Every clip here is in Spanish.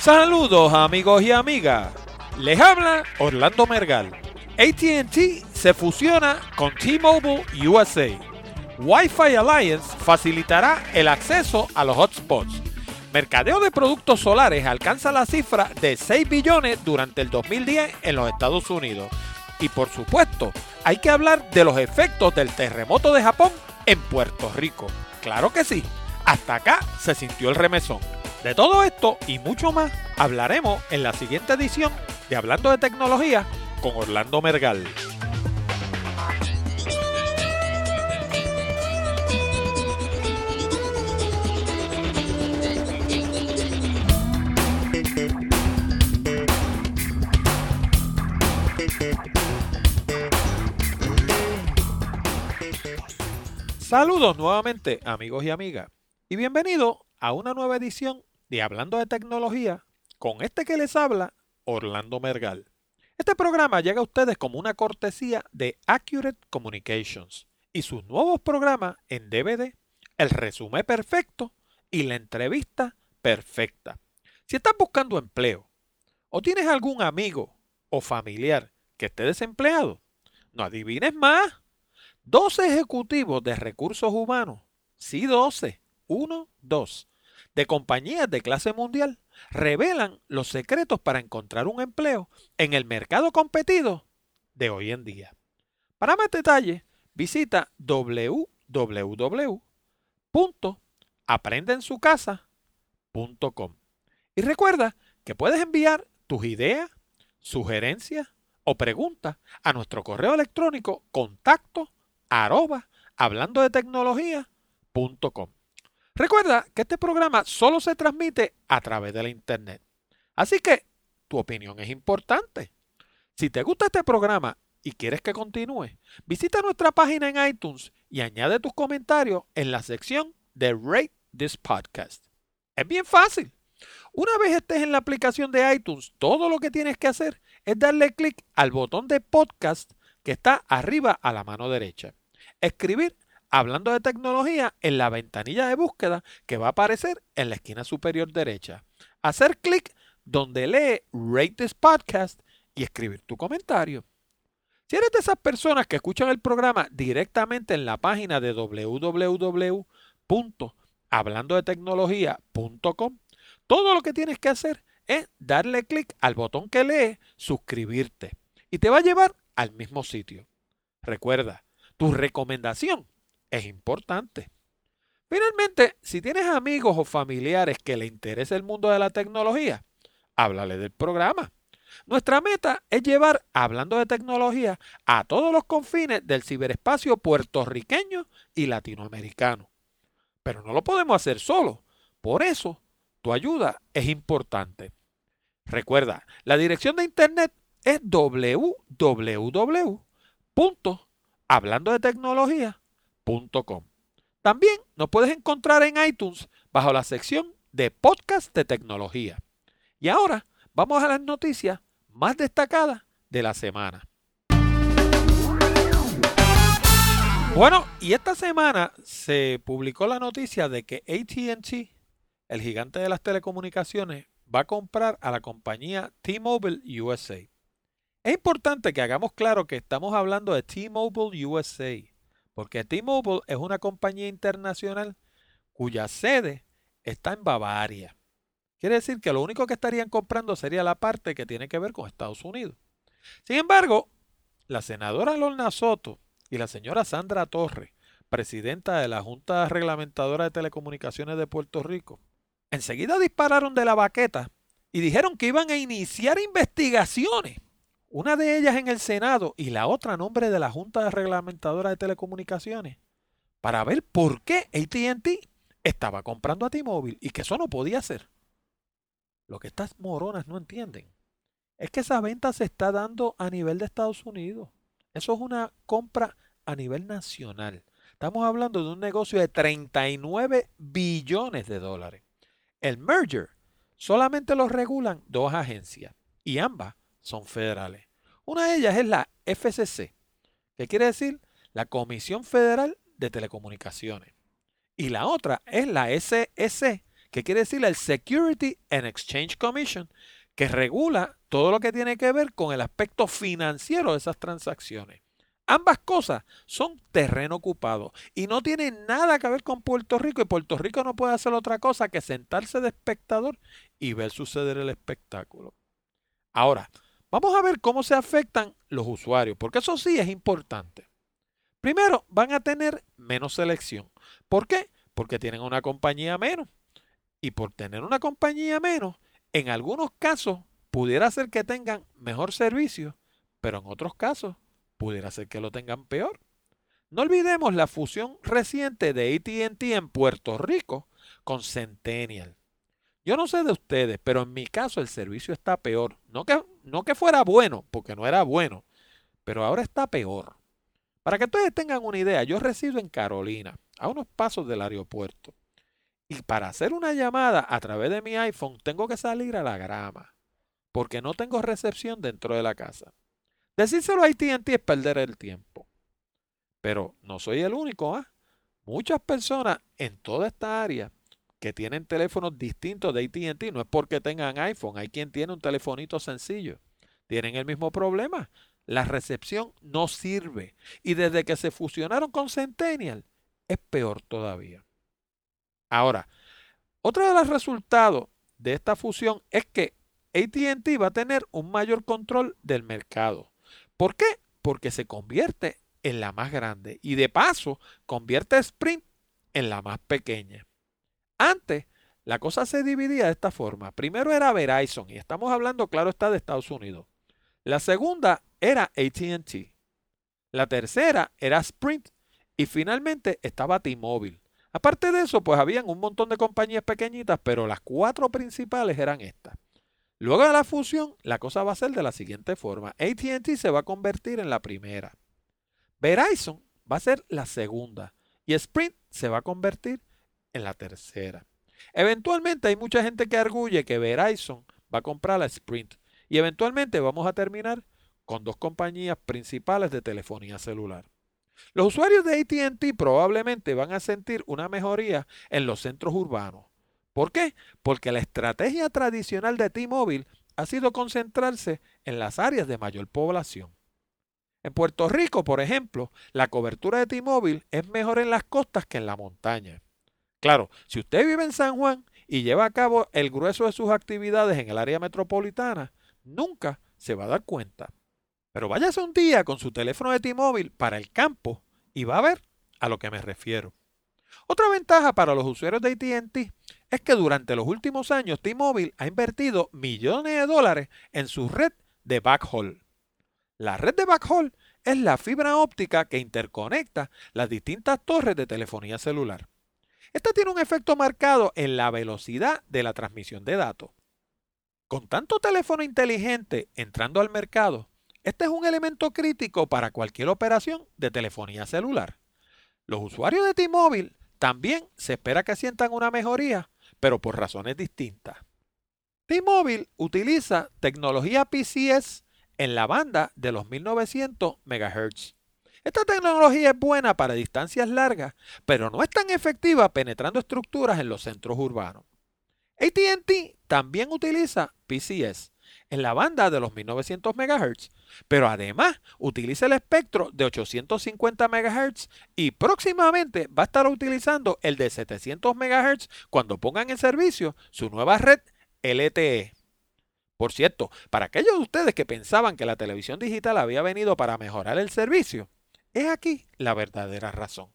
Saludos amigos y amigas. Les habla Orlando Mergal. ATT se fusiona con T-Mobile USA. Wi-Fi Alliance facilitará el acceso a los hotspots. Mercadeo de productos solares alcanza la cifra de 6 billones durante el 2010 en los Estados Unidos. Y por supuesto, hay que hablar de los efectos del terremoto de Japón en Puerto Rico. Claro que sí, hasta acá se sintió el remesón. De todo esto y mucho más hablaremos en la siguiente edición de Hablando de Tecnología con Orlando Mergal. Saludos nuevamente amigos y amigas y bienvenido a una nueva edición de Hablando de Tecnología con este que les habla Orlando Mergal. Este programa llega a ustedes como una cortesía de Accurate Communications y sus nuevos programas en DVD, el resumen perfecto y la entrevista perfecta. Si estás buscando empleo o tienes algún amigo o familiar que esté desempleado, no adivines más. 12 ejecutivos de recursos humanos, sí 12, 1, 2, de compañías de clase mundial revelan los secretos para encontrar un empleo en el mercado competido de hoy en día. Para más detalles, visita www.aprendensucasa.com. Y recuerda que puedes enviar tus ideas, sugerencias o preguntas a nuestro correo electrónico contacto de tecnología.com. Recuerda que este programa solo se transmite a través de la internet. Así que tu opinión es importante. Si te gusta este programa y quieres que continúe, visita nuestra página en iTunes y añade tus comentarios en la sección de Rate This Podcast. Es bien fácil. Una vez estés en la aplicación de iTunes, todo lo que tienes que hacer es darle clic al botón de podcast que está arriba a la mano derecha. Escribir hablando de tecnología en la ventanilla de búsqueda que va a aparecer en la esquina superior derecha. Hacer clic donde lee Rate this Podcast y escribir tu comentario. Si eres de esas personas que escuchan el programa directamente en la página de www.hablandodetecnología.com, todo lo que tienes que hacer es darle clic al botón que lee suscribirte y te va a llevar al mismo sitio. Recuerda, tu recomendación es importante. Finalmente, si tienes amigos o familiares que le interese el mundo de la tecnología, háblale del programa. Nuestra meta es llevar, hablando de tecnología, a todos los confines del ciberespacio puertorriqueño y latinoamericano. Pero no lo podemos hacer solo. Por eso, tu ayuda es importante. Recuerda, la dirección de internet es www.hablandodetecnología.com también nos puedes encontrar en iTunes bajo la sección de podcast de tecnología. Y ahora vamos a las noticias más destacadas de la semana. Bueno, y esta semana se publicó la noticia de que ATT, el gigante de las telecomunicaciones, va a comprar a la compañía T-Mobile USA. Es importante que hagamos claro que estamos hablando de T-Mobile USA porque T-Mobile es una compañía internacional cuya sede está en Bavaria. Quiere decir que lo único que estarían comprando sería la parte que tiene que ver con Estados Unidos. Sin embargo, la senadora Lorna Soto y la señora Sandra Torres, presidenta de la Junta Reglamentadora de Telecomunicaciones de Puerto Rico, enseguida dispararon de la baqueta y dijeron que iban a iniciar investigaciones una de ellas en el Senado y la otra a nombre de la Junta Reglamentadora de Telecomunicaciones, para ver por qué ATT estaba comprando a T-Mobile y que eso no podía ser. Lo que estas moronas no entienden es que esa venta se está dando a nivel de Estados Unidos. Eso es una compra a nivel nacional. Estamos hablando de un negocio de 39 billones de dólares. El merger solamente lo regulan dos agencias y ambas son federales. Una de ellas es la FCC, que quiere decir la Comisión Federal de Telecomunicaciones. Y la otra es la SEC, que quiere decir el Security and Exchange Commission, que regula todo lo que tiene que ver con el aspecto financiero de esas transacciones. Ambas cosas son terreno ocupado y no tienen nada que ver con Puerto Rico y Puerto Rico no puede hacer otra cosa que sentarse de espectador y ver suceder el espectáculo. Ahora, vamos a ver cómo se afectan los usuarios, porque eso sí es importante. Primero, van a tener menos selección. ¿Por qué? Porque tienen una compañía menos. Y por tener una compañía menos, en algunos casos pudiera ser que tengan mejor servicio, pero en otros casos pudiera ser que lo tengan peor. No olvidemos la fusión reciente de ATT en Puerto Rico con Centennial. Yo no sé de ustedes, pero en mi caso el servicio está peor. No que, no que fuera bueno, porque no era bueno, pero ahora está peor. Para que ustedes tengan una idea, yo resido en Carolina, a unos pasos del aeropuerto. Y para hacer una llamada a través de mi iPhone tengo que salir a la grama, porque no tengo recepción dentro de la casa. Decírselo a ATT es perder el tiempo. Pero no soy el único, ¿ah? Muchas personas en toda esta área que tienen teléfonos distintos de ATT, no es porque tengan iPhone, hay quien tiene un telefonito sencillo. Tienen el mismo problema. La recepción no sirve. Y desde que se fusionaron con Centennial, es peor todavía. Ahora, otro de los resultados de esta fusión es que ATT va a tener un mayor control del mercado. ¿Por qué? Porque se convierte en la más grande y de paso convierte a Sprint en la más pequeña. Antes, la cosa se dividía de esta forma. Primero era Verizon y estamos hablando, claro está, de Estados Unidos. La segunda era ATT. La tercera era Sprint y finalmente estaba T-Mobile. Aparte de eso, pues habían un montón de compañías pequeñitas, pero las cuatro principales eran estas. Luego de la fusión, la cosa va a ser de la siguiente forma. ATT se va a convertir en la primera. Verizon va a ser la segunda. Y Sprint se va a convertir en la tercera. Eventualmente hay mucha gente que arguye que Verizon va a comprar la Sprint. Y eventualmente vamos a terminar con dos compañías principales de telefonía celular. Los usuarios de ATT probablemente van a sentir una mejoría en los centros urbanos ¿Por qué? Porque la estrategia tradicional de T-Mobile ha sido concentrarse en las áreas de mayor población. En Puerto Rico, por ejemplo, la cobertura de T-Mobile es mejor en las costas que en la montaña. Claro, si usted vive en San Juan y lleva a cabo el grueso de sus actividades en el área metropolitana, nunca se va a dar cuenta. Pero váyase un día con su teléfono de T-Mobile para el campo y va a ver a lo que me refiero. Otra ventaja para los usuarios de ATT es que durante los últimos años T-Mobile ha invertido millones de dólares en su red de backhaul. La red de backhaul es la fibra óptica que interconecta las distintas torres de telefonía celular. Esta tiene un efecto marcado en la velocidad de la transmisión de datos. Con tanto teléfono inteligente entrando al mercado, este es un elemento crítico para cualquier operación de telefonía celular. Los usuarios de T-Mobile también se espera que sientan una mejoría pero por razones distintas. T-Mobile utiliza tecnología PCS en la banda de los 1900 MHz. Esta tecnología es buena para distancias largas, pero no es tan efectiva penetrando estructuras en los centros urbanos. ATT también utiliza PCS en la banda de los 1900 MHz, pero además utiliza el espectro de 850 MHz y próximamente va a estar utilizando el de 700 MHz cuando pongan en servicio su nueva red LTE. Por cierto, para aquellos de ustedes que pensaban que la televisión digital había venido para mejorar el servicio, es aquí la verdadera razón.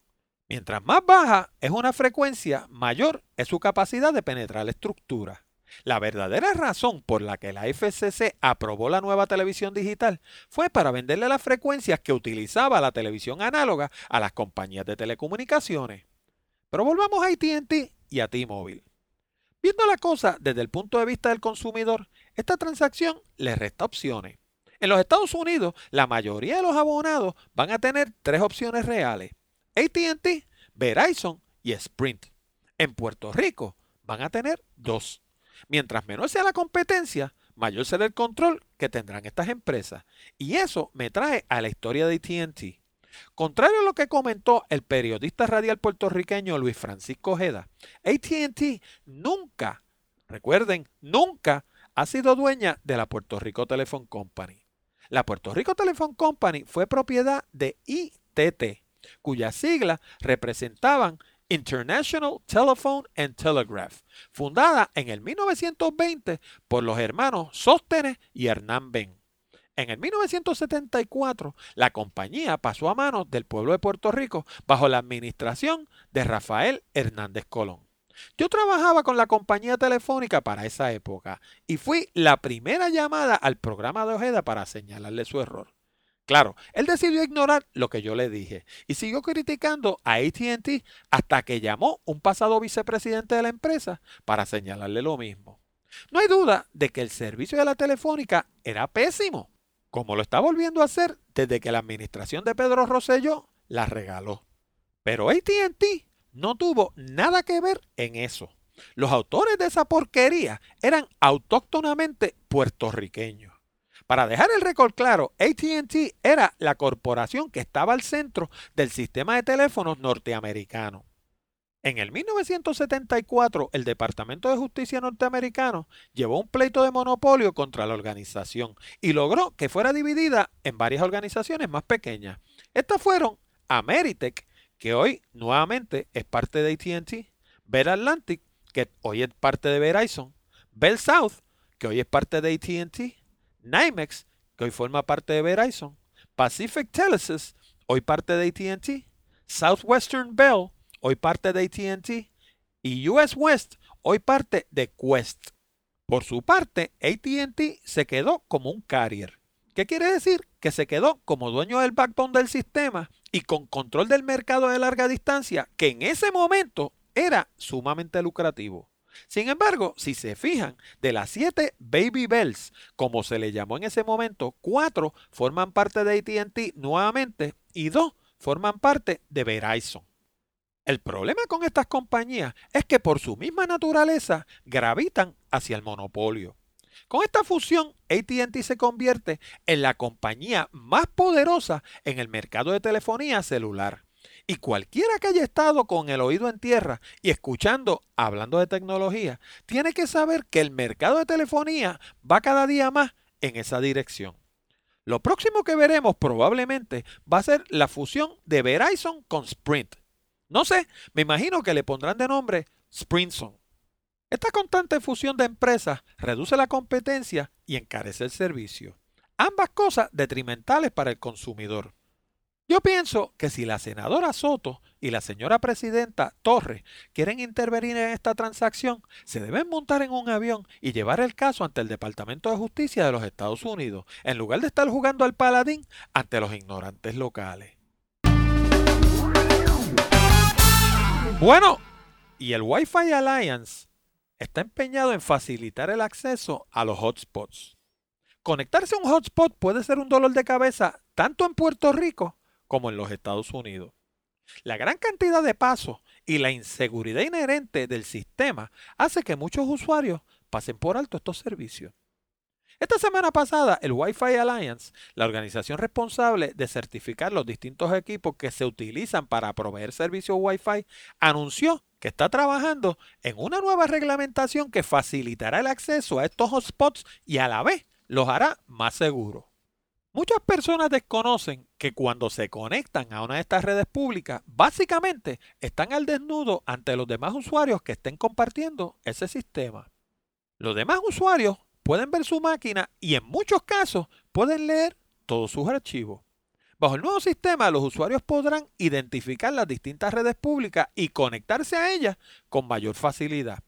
Mientras más baja es una frecuencia, mayor es su capacidad de penetrar la estructura. La verdadera razón por la que la FCC aprobó la nueva televisión digital fue para venderle las frecuencias que utilizaba la televisión análoga a las compañías de telecomunicaciones. Pero volvamos a ATT y a T-Mobile. Viendo la cosa desde el punto de vista del consumidor, esta transacción le resta opciones. En los Estados Unidos, la mayoría de los abonados van a tener tres opciones reales. ATT, Verizon y Sprint. En Puerto Rico van a tener dos. Mientras menor sea la competencia, mayor será el control que tendrán estas empresas. Y eso me trae a la historia de ATT. Contrario a lo que comentó el periodista radial puertorriqueño Luis Francisco Ojeda, ATT nunca, recuerden, nunca ha sido dueña de la Puerto Rico Telephone Company. La Puerto Rico Telephone Company fue propiedad de ITT, cuyas siglas representaban International Telephone and Telegraph, fundada en el 1920 por los hermanos Sóstenes y Hernán Ben. En el 1974, la compañía pasó a manos del pueblo de Puerto Rico bajo la administración de Rafael Hernández Colón. Yo trabajaba con la compañía telefónica para esa época y fui la primera llamada al programa de Ojeda para señalarle su error. Claro, él decidió ignorar lo que yo le dije y siguió criticando a ATT hasta que llamó un pasado vicepresidente de la empresa para señalarle lo mismo. No hay duda de que el servicio de la telefónica era pésimo, como lo está volviendo a hacer desde que la administración de Pedro Rosselló la regaló. Pero ATT no tuvo nada que ver en eso. Los autores de esa porquería eran autóctonamente puertorriqueños. Para dejar el récord claro, ATT era la corporación que estaba al centro del sistema de teléfonos norteamericano. En el 1974, el Departamento de Justicia norteamericano llevó un pleito de monopolio contra la organización y logró que fuera dividida en varias organizaciones más pequeñas. Estas fueron Ameritech, que hoy nuevamente es parte de ATT, Bell Atlantic, que hoy es parte de Verizon, Bell South, que hoy es parte de ATT, NYMEX, que hoy forma parte de Verizon, Pacific Telesis, hoy parte de ATT, Southwestern Bell, hoy parte de ATT, y US West, hoy parte de Quest. Por su parte, ATT se quedó como un carrier. ¿Qué quiere decir? Que se quedó como dueño del backbone del sistema y con control del mercado de larga distancia, que en ese momento era sumamente lucrativo. Sin embargo, si se fijan, de las siete Baby Bells, como se le llamó en ese momento, cuatro forman parte de ATT nuevamente y dos forman parte de Verizon. El problema con estas compañías es que por su misma naturaleza gravitan hacia el monopolio. Con esta fusión, ATT se convierte en la compañía más poderosa en el mercado de telefonía celular. Y cualquiera que haya estado con el oído en tierra y escuchando, hablando de tecnología, tiene que saber que el mercado de telefonía va cada día más en esa dirección. Lo próximo que veremos probablemente va a ser la fusión de Verizon con Sprint. No sé, me imagino que le pondrán de nombre Sprintson. Esta constante fusión de empresas reduce la competencia y encarece el servicio. Ambas cosas detrimentales para el consumidor. Yo pienso que si la senadora Soto y la señora presidenta Torres quieren intervenir en esta transacción, se deben montar en un avión y llevar el caso ante el Departamento de Justicia de los Estados Unidos, en lugar de estar jugando al paladín ante los ignorantes locales. Bueno, y el Wi-Fi Alliance está empeñado en facilitar el acceso a los hotspots. Conectarse a un hotspot puede ser un dolor de cabeza tanto en Puerto Rico como en los Estados Unidos. La gran cantidad de pasos y la inseguridad inherente del sistema hace que muchos usuarios pasen por alto estos servicios. Esta semana pasada, el Wi-Fi Alliance, la organización responsable de certificar los distintos equipos que se utilizan para proveer servicios Wi-Fi, anunció está trabajando en una nueva reglamentación que facilitará el acceso a estos hotspots y a la vez los hará más seguros. Muchas personas desconocen que cuando se conectan a una de estas redes públicas, básicamente están al desnudo ante los demás usuarios que estén compartiendo ese sistema. Los demás usuarios pueden ver su máquina y en muchos casos pueden leer todos sus archivos. Bajo el nuevo sistema, los usuarios podrán identificar las distintas redes públicas y conectarse a ellas con mayor facilidad.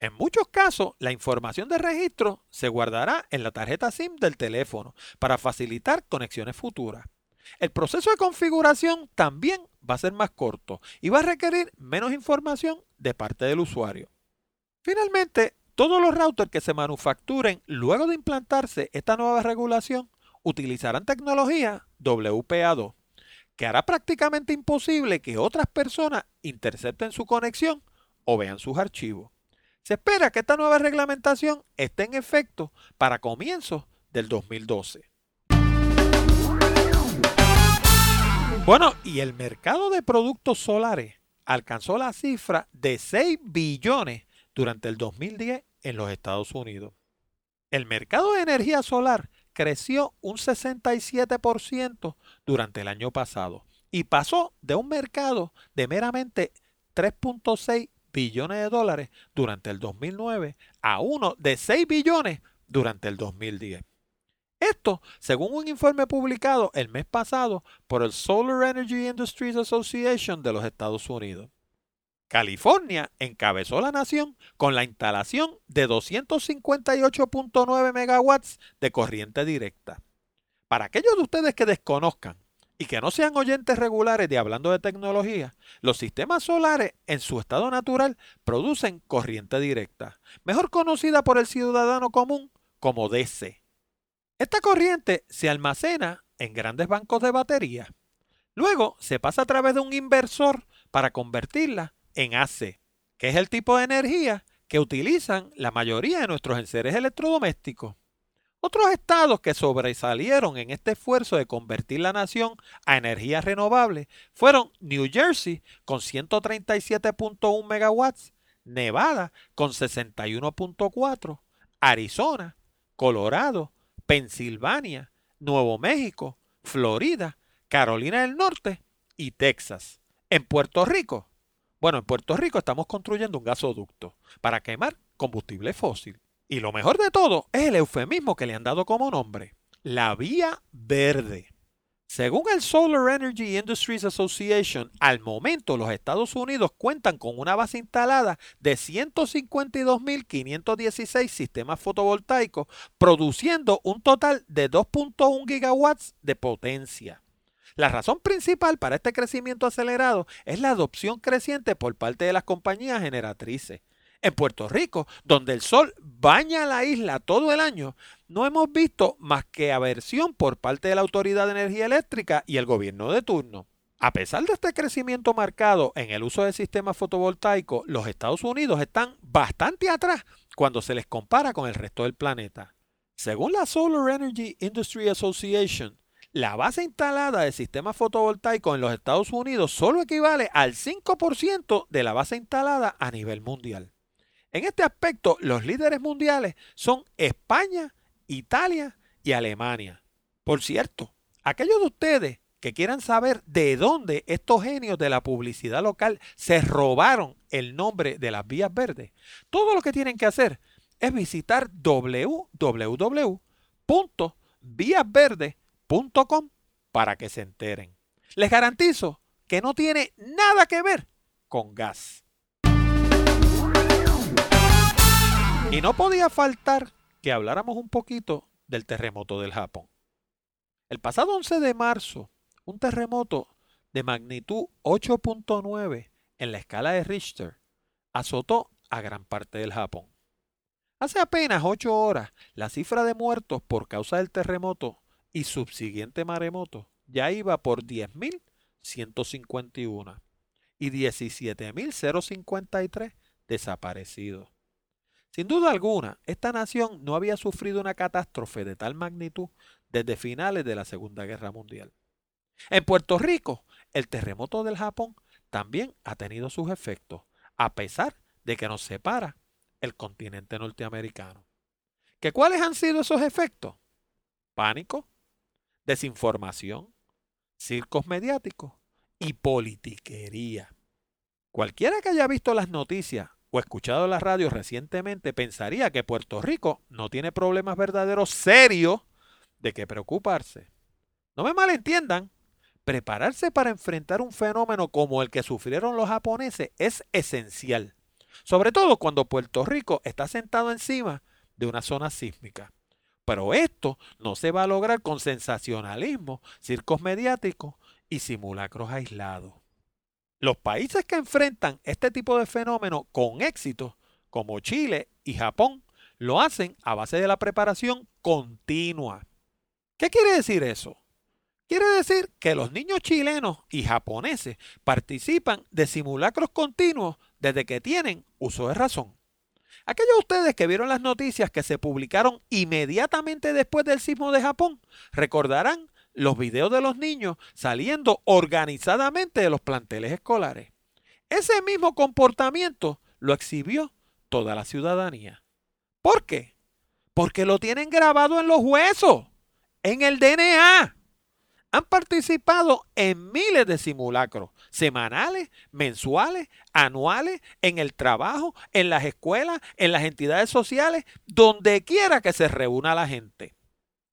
En muchos casos, la información de registro se guardará en la tarjeta SIM del teléfono para facilitar conexiones futuras. El proceso de configuración también va a ser más corto y va a requerir menos información de parte del usuario. Finalmente, todos los routers que se manufacturen luego de implantarse esta nueva regulación utilizarán tecnología WPA2, que hará prácticamente imposible que otras personas intercepten su conexión o vean sus archivos. Se espera que esta nueva reglamentación esté en efecto para comienzos del 2012. Bueno, y el mercado de productos solares alcanzó la cifra de 6 billones durante el 2010 en los Estados Unidos. El mercado de energía solar creció un 67% durante el año pasado y pasó de un mercado de meramente 3.6 billones de dólares durante el 2009 a uno de 6 billones durante el 2010. Esto, según un informe publicado el mes pasado por el Solar Energy Industries Association de los Estados Unidos. California encabezó la nación con la instalación de 258.9 megawatts de corriente directa. Para aquellos de ustedes que desconozcan y que no sean oyentes regulares de hablando de tecnología, los sistemas solares en su estado natural producen corriente directa, mejor conocida por el ciudadano común como DC. Esta corriente se almacena en grandes bancos de batería. Luego se pasa a través de un inversor para convertirla en AC, que es el tipo de energía que utilizan la mayoría de nuestros enseres electrodomésticos. Otros estados que sobresalieron en este esfuerzo de convertir la nación a energía renovable fueron New Jersey con 137.1 megawatts, Nevada con 61.4, Arizona, Colorado, Pensilvania, Nuevo México, Florida, Carolina del Norte y Texas. En Puerto Rico bueno, en Puerto Rico estamos construyendo un gasoducto para quemar combustible fósil. Y lo mejor de todo es el eufemismo que le han dado como nombre, la vía verde. Según el Solar Energy Industries Association, al momento los Estados Unidos cuentan con una base instalada de 152.516 sistemas fotovoltaicos, produciendo un total de 2.1 gigawatts de potencia. La razón principal para este crecimiento acelerado es la adopción creciente por parte de las compañías generatrices. En Puerto Rico, donde el sol baña la isla todo el año, no hemos visto más que aversión por parte de la Autoridad de Energía Eléctrica y el gobierno de turno. A pesar de este crecimiento marcado en el uso de sistemas fotovoltaicos, los Estados Unidos están bastante atrás cuando se les compara con el resto del planeta. Según la Solar Energy Industry Association, la base instalada de sistemas fotovoltaicos en los Estados Unidos solo equivale al 5% de la base instalada a nivel mundial. En este aspecto, los líderes mundiales son España, Italia y Alemania. Por cierto, aquellos de ustedes que quieran saber de dónde estos genios de la publicidad local se robaron el nombre de las vías verdes, todo lo que tienen que hacer es visitar www.víasverdes.com para que se enteren. Les garantizo que no tiene nada que ver con gas. Y no podía faltar que habláramos un poquito del terremoto del Japón. El pasado 11 de marzo, un terremoto de magnitud 8.9 en la escala de Richter azotó a gran parte del Japón. Hace apenas 8 horas, la cifra de muertos por causa del terremoto y subsiguiente maremoto ya iba por 10.151 y 17.053 desaparecidos. Sin duda alguna, esta nación no había sufrido una catástrofe de tal magnitud desde finales de la Segunda Guerra Mundial. En Puerto Rico, el terremoto del Japón también ha tenido sus efectos, a pesar de que nos separa el continente norteamericano. ¿Que ¿Cuáles han sido esos efectos? Pánico, desinformación, circos mediáticos y politiquería. Cualquiera que haya visto las noticias o escuchado la radio recientemente pensaría que Puerto Rico no tiene problemas verdaderos serios de que preocuparse. No me malentiendan, prepararse para enfrentar un fenómeno como el que sufrieron los japoneses es esencial, sobre todo cuando Puerto Rico está sentado encima de una zona sísmica. Pero esto no se va a lograr con sensacionalismo, circos mediáticos y simulacros aislados. Los países que enfrentan este tipo de fenómenos con éxito, como Chile y Japón, lo hacen a base de la preparación continua. ¿Qué quiere decir eso? Quiere decir que los niños chilenos y japoneses participan de simulacros continuos desde que tienen uso de razón. Aquellos de ustedes que vieron las noticias que se publicaron inmediatamente después del sismo de Japón recordarán los videos de los niños saliendo organizadamente de los planteles escolares. Ese mismo comportamiento lo exhibió toda la ciudadanía. ¿Por qué? Porque lo tienen grabado en los huesos, en el DNA. Han participado en miles de simulacros, semanales, mensuales, anuales, en el trabajo, en las escuelas, en las entidades sociales, donde quiera que se reúna la gente.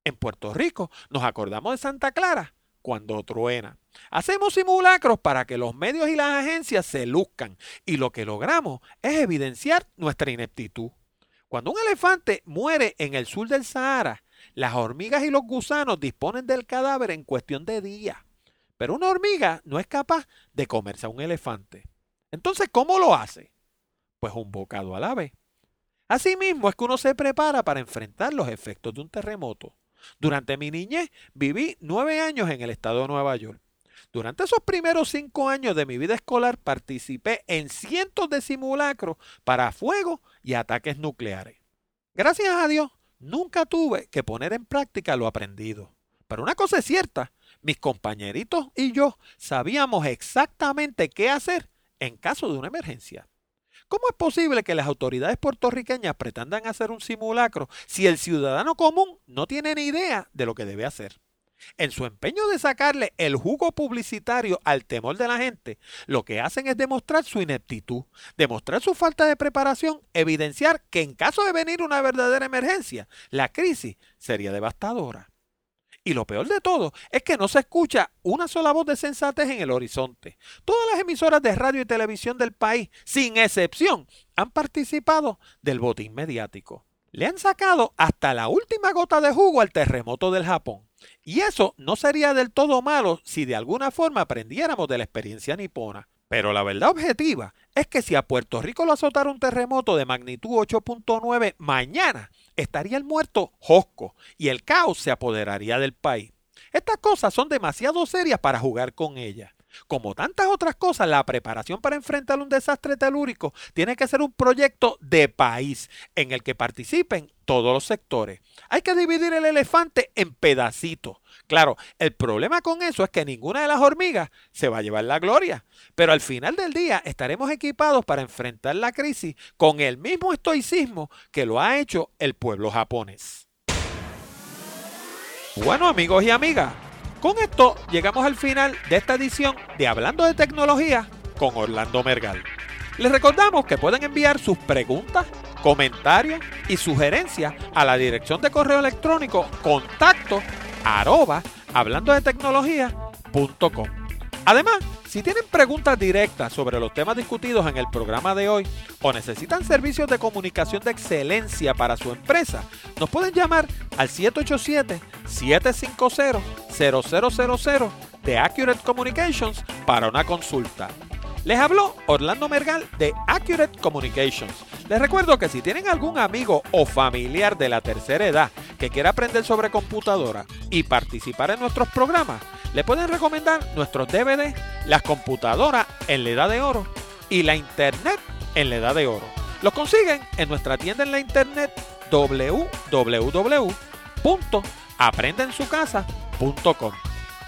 En Puerto Rico nos acordamos de Santa Clara cuando truena. Hacemos simulacros para que los medios y las agencias se luzcan y lo que logramos es evidenciar nuestra ineptitud. Cuando un elefante muere en el sur del Sahara, las hormigas y los gusanos disponen del cadáver en cuestión de días. Pero una hormiga no es capaz de comerse a un elefante. Entonces, ¿cómo lo hace? Pues un bocado a la vez. Asimismo es que uno se prepara para enfrentar los efectos de un terremoto. Durante mi niñez viví nueve años en el estado de Nueva York. Durante esos primeros cinco años de mi vida escolar participé en cientos de simulacros para fuego y ataques nucleares. Gracias a Dios, nunca tuve que poner en práctica lo aprendido. Pero una cosa es cierta, mis compañeritos y yo sabíamos exactamente qué hacer en caso de una emergencia. ¿Cómo es posible que las autoridades puertorriqueñas pretendan hacer un simulacro si el ciudadano común no tiene ni idea de lo que debe hacer? En su empeño de sacarle el jugo publicitario al temor de la gente, lo que hacen es demostrar su ineptitud, demostrar su falta de preparación, evidenciar que en caso de venir una verdadera emergencia, la crisis sería devastadora. Y lo peor de todo es que no se escucha una sola voz de sensatez en el horizonte. Todas las emisoras de radio y televisión del país, sin excepción, han participado del botín mediático. Le han sacado hasta la última gota de jugo al terremoto del Japón. Y eso no sería del todo malo si de alguna forma aprendiéramos de la experiencia nipona. Pero la verdad objetiva es que si a Puerto Rico lo azotara un terremoto de magnitud 8.9 mañana, estaría el muerto Josco y el caos se apoderaría del país. Estas cosas son demasiado serias para jugar con ellas. Como tantas otras cosas, la preparación para enfrentar un desastre telúrico tiene que ser un proyecto de país en el que participen todos los sectores. Hay que dividir el elefante en pedacitos. Claro, el problema con eso es que ninguna de las hormigas se va a llevar la gloria, pero al final del día estaremos equipados para enfrentar la crisis con el mismo estoicismo que lo ha hecho el pueblo japonés. Bueno amigos y amigas, con esto llegamos al final de esta edición de Hablando de Tecnología con Orlando Mergal. Les recordamos que pueden enviar sus preguntas, comentarios y sugerencias a la dirección de correo electrónico contacto arroba hablando de. Además, si tienen preguntas directas sobre los temas discutidos en el programa de hoy o necesitan servicios de comunicación de excelencia para su empresa, nos pueden llamar al 787-750-0000 de Accurate Communications para una consulta. Les habló Orlando Mergal de Accurate Communications. Les recuerdo que si tienen algún amigo o familiar de la tercera edad que quiera aprender sobre computadora y participar en nuestros programas, le pueden recomendar nuestros DVD, las computadoras en la edad de oro y la internet en la edad de oro. Los consiguen en nuestra tienda en la internet www.aprendensucasa.com.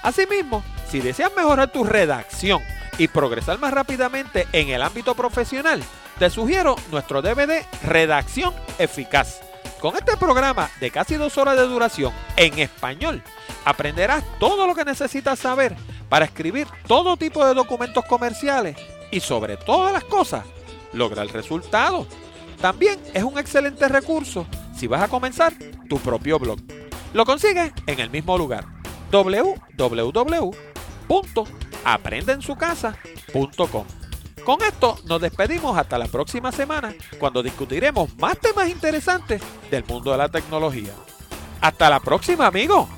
Asimismo, si deseas mejorar tu redacción y progresar más rápidamente en el ámbito profesional, te sugiero nuestro DVD Redacción Eficaz. Con este programa de casi dos horas de duración en español, aprenderás todo lo que necesitas saber para escribir todo tipo de documentos comerciales y sobre todas las cosas, lograr el resultado. También es un excelente recurso si vas a comenzar tu propio blog. Lo consigues en el mismo lugar www.aprendensucasa.com. Con esto nos despedimos hasta la próxima semana cuando discutiremos más temas interesantes del mundo de la tecnología. Hasta la próxima, amigos.